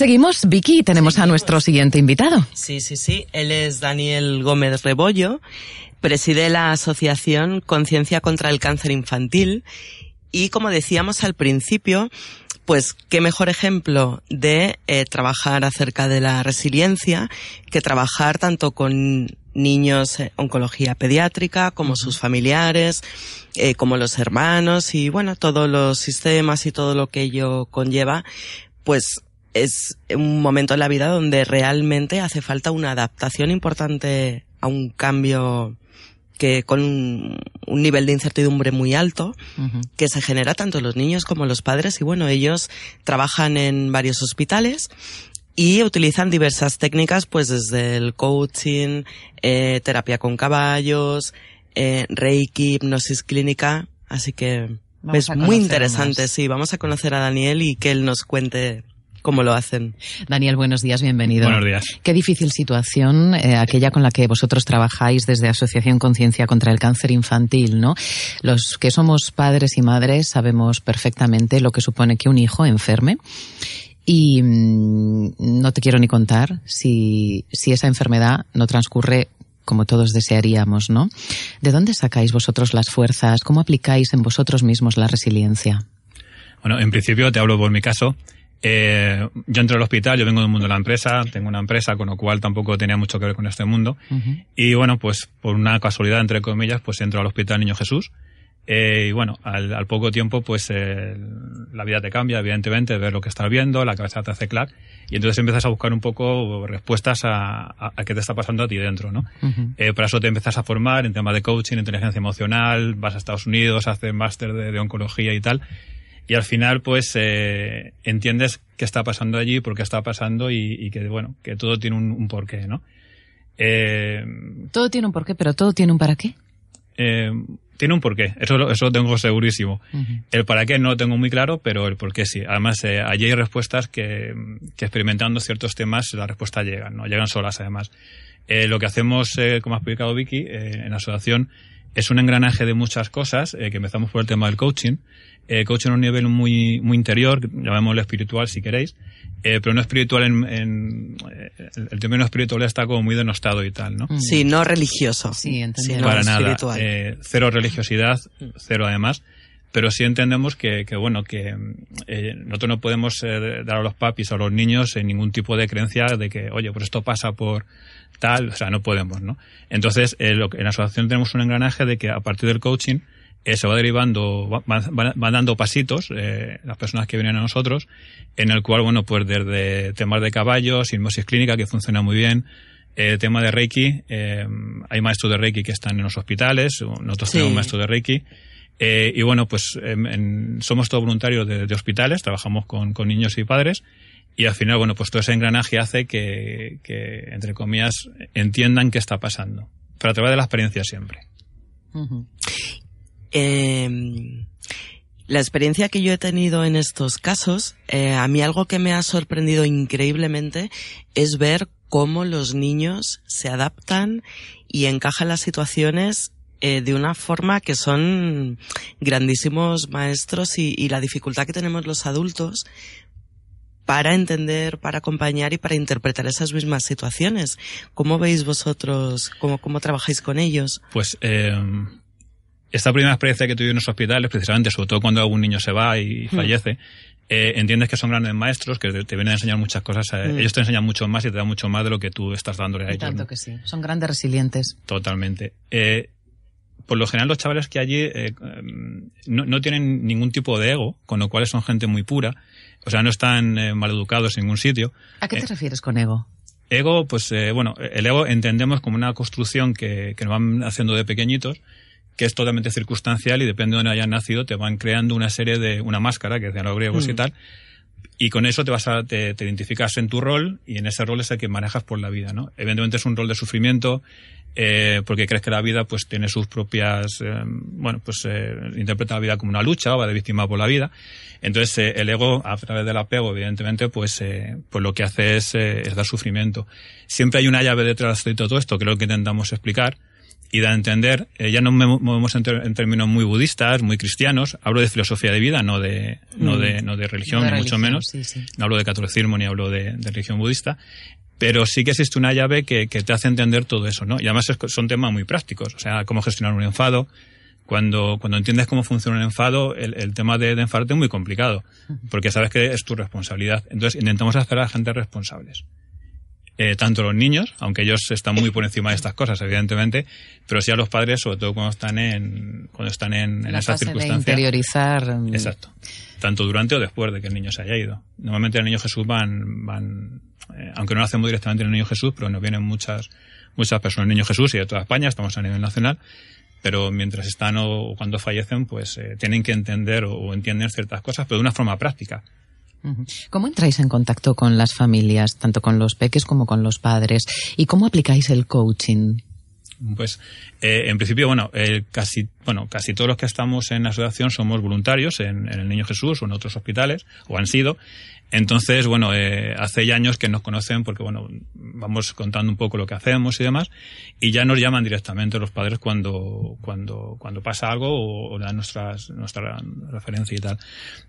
Seguimos, Vicky, y tenemos a nuestro siguiente invitado. Sí, sí, sí. Él es Daniel Gómez Rebollo, preside la asociación Conciencia contra el Cáncer Infantil. Y como decíamos al principio, pues qué mejor ejemplo de eh, trabajar acerca de la resiliencia que trabajar tanto con niños en oncología pediátrica como sus familiares, eh, como los hermanos y bueno, todos los sistemas y todo lo que ello conlleva, pues es un momento en la vida donde realmente hace falta una adaptación importante a un cambio que con un, nivel de incertidumbre muy alto que se genera tanto los niños como los padres. Y bueno ellos trabajan en varios hospitales y utilizan diversas técnicas pues desde el coaching eh, terapia con caballos eh, reiki hipnosis clínica. Así que es muy interesante sí vamos a conocer a Daniel y que él nos cuente cómo lo hacen. Daniel, buenos días, bienvenido. Buenos días. Qué difícil situación, eh, aquella con la que vosotros trabajáis desde Asociación Conciencia contra el Cáncer Infantil, ¿no? Los que somos padres y madres sabemos perfectamente lo que supone que un hijo enferme. Y mm, no te quiero ni contar si, si esa enfermedad no transcurre como todos desearíamos, ¿no? ¿De dónde sacáis vosotros las fuerzas? ¿Cómo aplicáis en vosotros mismos la resiliencia? Bueno, en principio te hablo por mi caso. Eh, yo entro al hospital, yo vengo del mundo de la empresa, tengo una empresa, con lo cual tampoco tenía mucho que ver con este mundo. Y bueno, pues por una casualidad, entre comillas, pues entro al hospital Niño Jesús. Eh, y bueno, al, poco tiempo, pues eh, la vida te cambia, evidentemente, ver lo que estás viendo, la cabeza te hace clac, y entonces empiezas a buscar un poco respuestas a, qué te está pasando a ti dentro, ¿no? para eso te empiezas a formar en temas de coaching, inteligencia emocional, vas a Estados Unidos, haces máster de, de oncología y tal, y al final pues eh, entiendes qué está pasando allí, por qué está pasando y, que bueno, que todo tiene un, porqué, ¿no? Eh, todo tiene un porqué, pero todo tiene un para qué. Eh, tiene un porqué, eso, eso lo tengo segurísimo. El para qué no lo tengo muy claro, pero el porqué sí. Además, allí hay respuestas que, que, experimentando ciertos temas las respuestas llegan, ¿no? Llegan solas además. lo que hacemos, como ha explicado Vicky, en la asociación, es un engranaje de muchas cosas, que empezamos por el tema del coaching, eh, coaching a un nivel muy, muy interior, llamémoslo espiritual si queréis, eh, pero no espiritual en, en eh, el término espiritual está como muy denostado y tal, ¿no? Mm. Sí, no religioso. Sí, entendemos. Para nada. Eh, cero religiosidad, cero además. Pero sí entendemos que, que bueno, que eh, nosotros no podemos dar a los papis o a los niños ningún tipo de creencia de que, oye, pues esto pasa por tal, o sea, no podemos, ¿no? Entonces, lo que, en la asociación tenemos un engranaje de que a partir del coaching, eh, se va derivando, van, dando pasitos eh, las personas que vienen a nosotros, en el cual, bueno, pues desde temas de caballos, hipnosis clínica, que funciona muy bien, eh, tema de Reiki, eh, hay maestros de Reiki que están en los hospitales, nosotros tenemos maestros de Reiki, eh, y bueno, pues em, somos todos voluntarios de, hospitales, trabajamos con, niños y padres, y al final, bueno, pues todo ese engranaje hace que, entre comillas, entiendan qué está pasando, pero a través de la experiencia siempre. Eh, la experiencia que yo he tenido en estos casos, eh, a mí algo que me ha sorprendido increíblemente es ver cómo los niños se adaptan y encajan las situaciones eh, de una forma que son grandísimos maestros y, y, la dificultad que tenemos los adultos para entender, para acompañar y para interpretar esas mismas situaciones. ¿Cómo veis vosotros, cómo, cómo trabajáis con ellos? Pues eh, esta primera experiencia que tuve en los hospitales, precisamente, sobre todo cuando algún niño se va y hmm. fallece, eh, entiendes que son grandes maestros, que te, vienen a enseñar muchas cosas. Hmm. Ellos te enseñan mucho más y te dan mucho más de lo que tú estás dándole a ellos. Tanto que sí. Son grandes resilientes. Totalmente. Eh, por lo general, los chavales que allí eh, no, no, tienen ningún tipo de ego, con lo cual son gente muy pura. O sea, no están eh, mal educados en ningún sitio. ¿A qué te refieres con ego? Ego, pues bueno, el ego entendemos como una construcción que, que nos van haciendo de pequeñitos que es totalmente circunstancial y depende de dónde hayas nacido, te van creando una serie de, una máscara, que decían los griegos y mm. tal, y con eso te vas a, te, identificas en tu rol y en ese rol es el que manejas por la vida, ¿no? Evidentemente es un rol de sufrimiento, eh, porque crees que la vida pues tiene sus propias, eh, bueno, pues eh, interpreta la vida como una lucha va de víctima por la vida. Entonces el ego, a través del apego, evidentemente, pues, pues lo que hace es, es dar sufrimiento. Siempre hay una llave detrás de todo esto, que es lo que intentamos explicar, y da a entender, ya no me movemos en, términos muy budistas, muy cristianos, hablo de filosofía de vida, no de, no de, mm. no de religión, ni mucho menos, no hablo de catolicismo ni hablo de, religión budista, pero sí que existe una llave que, que, te hace entender todo eso, ¿no? Y además son temas muy prácticos, o sea, cómo gestionar un enfado, cuando, cuando entiendes cómo funciona un enfado, el, el tema de, de enfadarte es muy complicado, porque sabes que es tu responsabilidad. Entonces intentamos hacer a la gente responsables. Eh, tanto los niños, aunque ellos están muy por encima de estas cosas, evidentemente, pero sí a los padres, sobre todo cuando están en, cuando están en, en esa circunstancia. interiorizar. Mm. Exacto. Tanto durante o después de que el niño se haya ido. Normalmente el niño Jesús van, van eh, aunque no lo hacemos directamente en el niño Jesús, pero nos vienen muchas, muchas personas. El niño Jesús y de toda España, estamos a nivel nacional, pero mientras están o cuando fallecen, pues eh, tienen que entender o, o entienden ciertas cosas, pero de una forma práctica. ¿Cómo entráis en contacto con las familias, tanto con los peques como con los padres? ¿Y cómo aplicáis el coaching? Pues eh, en principio, bueno, casi, bueno, casi todos los que estamos en la asociación somos voluntarios en, el Niño Jesús o en otros hospitales, o han sido. Entonces, bueno, eh, hace ya años que nos conocen porque, bueno, vamos contando un poco lo que hacemos y demás, y ya nos llaman directamente los padres cuando, cuando, cuando pasa algo o, o dan nuestras, nuestra referencia y tal.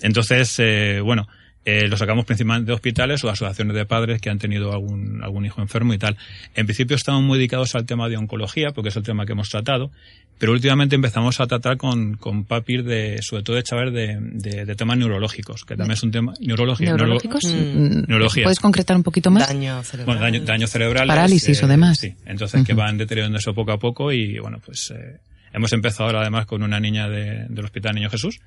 Entonces, eh, bueno, eh, lo sacamos principalmente de hospitales o asociaciones de padres que han tenido algún, algún hijo enfermo y tal. En principio estamos muy dedicados al tema de oncología, porque es el tema que hemos tratado, pero últimamente empezamos a tratar con, con papis de, sobre todo de chavales de, de, temas neurológicos, que también es un tema, neurología. ¿Neurológicos? Mm. neurología. ¿Puedes concretar un poquito más? Daño cerebral. Bueno, daño, cerebral. Parálisis o demás. Sí, entonces que van deteriorándose poco a poco y bueno, pues, eh, Hemos empezado ahora además con una niña de, del Hospital Niño Jesús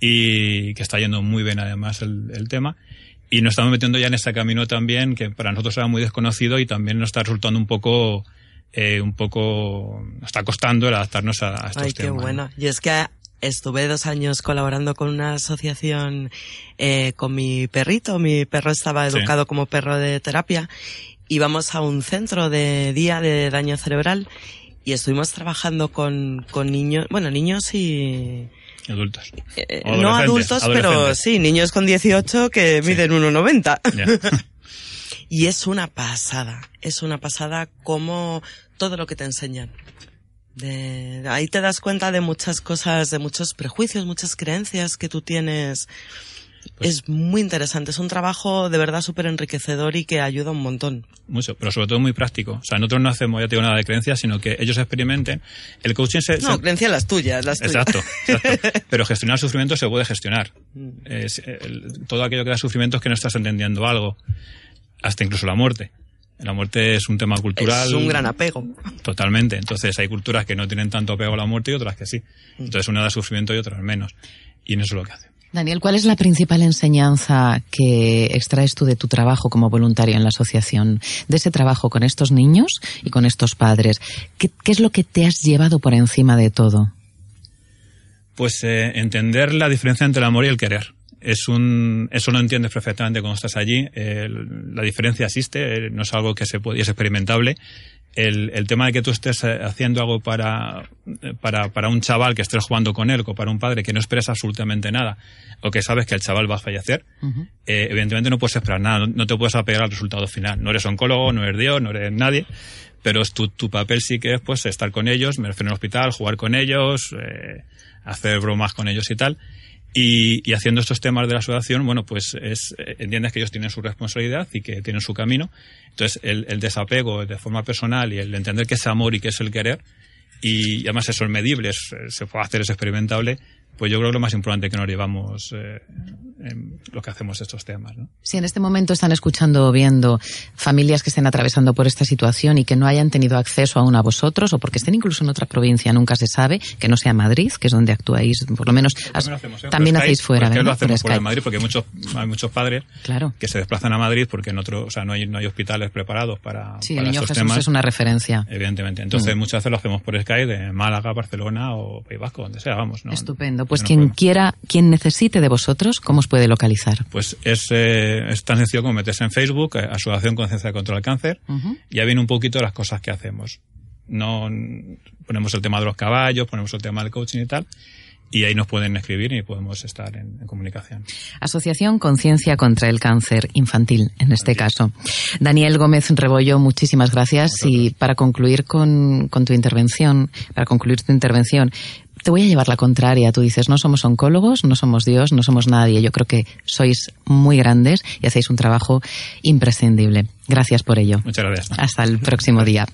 y que está yendo muy bien además el, el, tema. Y nos estamos metiendo ya en ese camino también que para nosotros era muy desconocido y también nos está resultando un poco, eh, un poco, nos está costando el adaptarnos a, a estos Ay, temas. qué bueno. Y es que estuve dos años colaborando con una asociación eh, con mi perrito. Mi perro estaba educado sí. como perro de terapia. Íbamos a un centro de día de daño cerebral y estuvimos trabajando con, con niños, bueno, niños y... Adultos. Eh, no adultos, pero sí, niños con 18 que sí. miden 1,90. Yeah. y es una pasada, es una pasada como todo lo que te enseñan. De, ahí te das cuenta de muchas cosas, de muchos prejuicios, muchas creencias que tú tienes pues, es muy interesante, es un trabajo de verdad súper enriquecedor y que ayuda un montón. Mucho, pero sobre todo muy práctico. O sea, nosotros no hacemos, ya te digo, nada de creencias, sino que ellos experimenten. El coaching se... No, se... creencias las tuyas, las tuyas. Exacto, exacto. Pero gestionar el sufrimiento se puede gestionar. Es, el, todo aquello que da sufrimiento es que no estás entendiendo algo. Hasta incluso la muerte. La muerte es un tema cultural. Es un gran apego. Totalmente. Entonces hay culturas que no tienen tanto apego a la muerte y otras que sí. Entonces una da sufrimiento y otras menos. Y eso es lo que hace. Daniel, ¿cuál es la principal enseñanza que extraes tú de tu trabajo como voluntario en la asociación, de ese trabajo con estos niños y con estos padres? ¿Qué, es lo que te has llevado por encima de todo? Pues eh, entender la diferencia entre el amor y el querer. Es un, eso lo entiendes perfectamente cuando estás allí. Eh, la diferencia existe, eh, no es algo que se puede, es experimentable el, el, tema de que tú estés haciendo algo para, para, para un chaval que estés jugando con él o para un padre que no esperes absolutamente nada o que sabes que el chaval va a fallecer, uh -huh. eh, evidentemente no puedes esperar nada, no, no, te puedes apegar al resultado final. No eres oncólogo, no eres Dios, no eres nadie, pero tu, tu papel sí que es pues estar con ellos, me refiero al hospital, jugar con ellos, eh, hacer bromas con ellos y tal. Y, y, haciendo estos temas de la asociación, bueno, pues es, entiendes que ellos tienen su responsabilidad y que tienen su camino. Entonces, el, el desapego de forma personal y el entender que es amor y que es el querer, y, además eso es medible, es, se puede hacer, es experimentable, pues yo creo que lo más importante que nos llevamos eh, en lo que hacemos estos temas. ¿no? Si en este momento están escuchando o viendo familias que estén atravesando por esta situación y que no hayan tenido acceso aún a vosotros o porque estén incluso en otra provincia, nunca se sabe, que no sea Madrid, que es donde actuáis, por lo menos también, hacemos, ¿eh? también hacéis fuera. ¿verdad? lo hacemos por, por Madrid? Porque muchos, hay muchos padres claro. que se desplazan a Madrid porque en otro, o sea, no hay, no hay hospitales preparados para, sí, para el niño estos Jesús temas. es una referencia. Evidentemente. Entonces mm. muchas veces lo hacemos por Skype de Málaga, Barcelona o País Vasco, donde sea, vamos. ¿no? Estupendo. Pues quien quiera, quien necesite de vosotros, ¿cómo os puede localizar? Pues es, eh, es tan sencillo como meterse en Facebook, eh, Asociación Conciencia contra el Cáncer, uh -huh. ya viene un poquito las cosas que hacemos. No ponemos el tema de los caballos, ponemos el tema del coaching y tal. y ahí nos pueden escribir y podemos estar en, comunicación. Asociación Conciencia contra el Cáncer Infantil, en este caso. Daniel Gómez Rebollo, muchísimas gracias. Y para concluir con, con tu intervención, para concluir tu intervención, te voy a llevar la contraria. Tú dices, no somos oncólogos, no somos Dios, no somos nadie. Yo creo que sois muy grandes y hacéis un trabajo imprescindible. Gracias por ello. Muchas gracias. Hasta el próximo día.